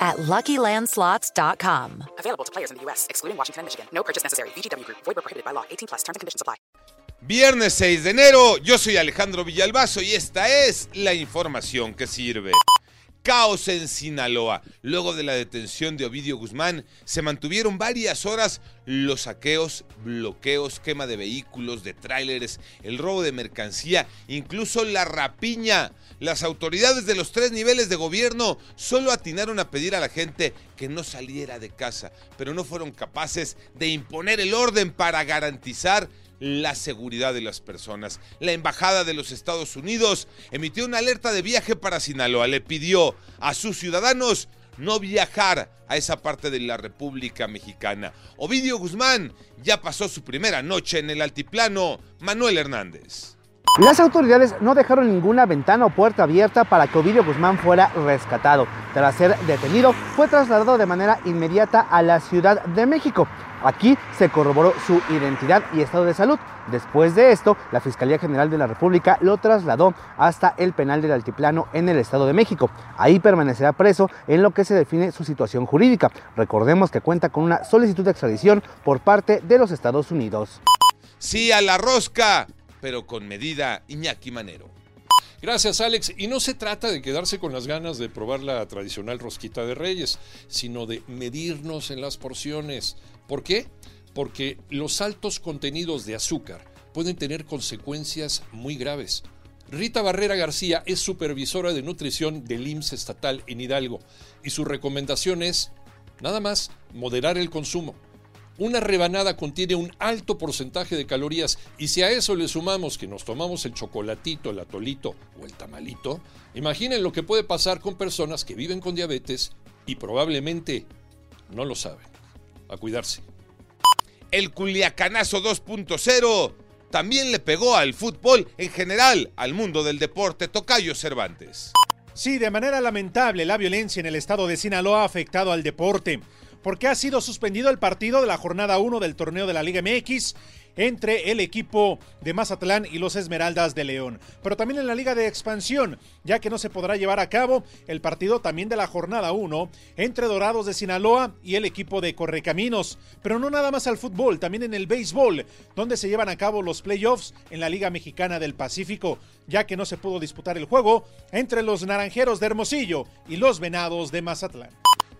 at LuckyLandSlots.com. Available to players in the U.S., excluding Washington and Michigan. No purchase necessary. VGW Group. Void prohibited by law. 18 plus. Terms and conditions apply. Viernes 6 de enero, yo soy Alejandro Villalbazo y esta es la información que sirve. Caos en Sinaloa. Luego de la detención de Ovidio Guzmán, se mantuvieron varias horas los saqueos, bloqueos, quema de vehículos, de tráileres, el robo de mercancía, incluso la rapiña. Las autoridades de los tres niveles de gobierno solo atinaron a pedir a la gente que no saliera de casa, pero no fueron capaces de imponer el orden para garantizar la seguridad de las personas. La Embajada de los Estados Unidos emitió una alerta de viaje para Sinaloa. Le pidió a sus ciudadanos no viajar a esa parte de la República Mexicana. Ovidio Guzmán ya pasó su primera noche en el altiplano. Manuel Hernández. Las autoridades no dejaron ninguna ventana o puerta abierta para que Ovidio Guzmán fuera rescatado. Tras ser detenido, fue trasladado de manera inmediata a la Ciudad de México. Aquí se corroboró su identidad y estado de salud. Después de esto, la Fiscalía General de la República lo trasladó hasta el penal del Altiplano en el Estado de México. Ahí permanecerá preso en lo que se define su situación jurídica. Recordemos que cuenta con una solicitud de extradición por parte de los Estados Unidos. Sí a la rosca, pero con medida Iñaki Manero. Gracias, Alex. Y no se trata de quedarse con las ganas de probar la tradicional rosquita de reyes, sino de medirnos en las porciones. ¿Por qué? Porque los altos contenidos de azúcar pueden tener consecuencias muy graves. Rita Barrera García es supervisora de nutrición del IMSS estatal en Hidalgo y su recomendación es, nada más, moderar el consumo. Una rebanada contiene un alto porcentaje de calorías y si a eso le sumamos que nos tomamos el chocolatito, el atolito o el tamalito, imaginen lo que puede pasar con personas que viven con diabetes y probablemente no lo saben. A cuidarse. El Culiacanazo 2.0 también le pegó al fútbol en general, al mundo del deporte Tocayo Cervantes. Sí, de manera lamentable, la violencia en el estado de Sinaloa ha afectado al deporte porque ha sido suspendido el partido de la jornada 1 del torneo de la Liga MX entre el equipo de Mazatlán y los Esmeraldas de León. Pero también en la Liga de Expansión, ya que no se podrá llevar a cabo el partido también de la jornada 1 entre Dorados de Sinaloa y el equipo de Correcaminos. Pero no nada más al fútbol, también en el béisbol, donde se llevan a cabo los playoffs en la Liga Mexicana del Pacífico, ya que no se pudo disputar el juego entre los Naranjeros de Hermosillo y los Venados de Mazatlán.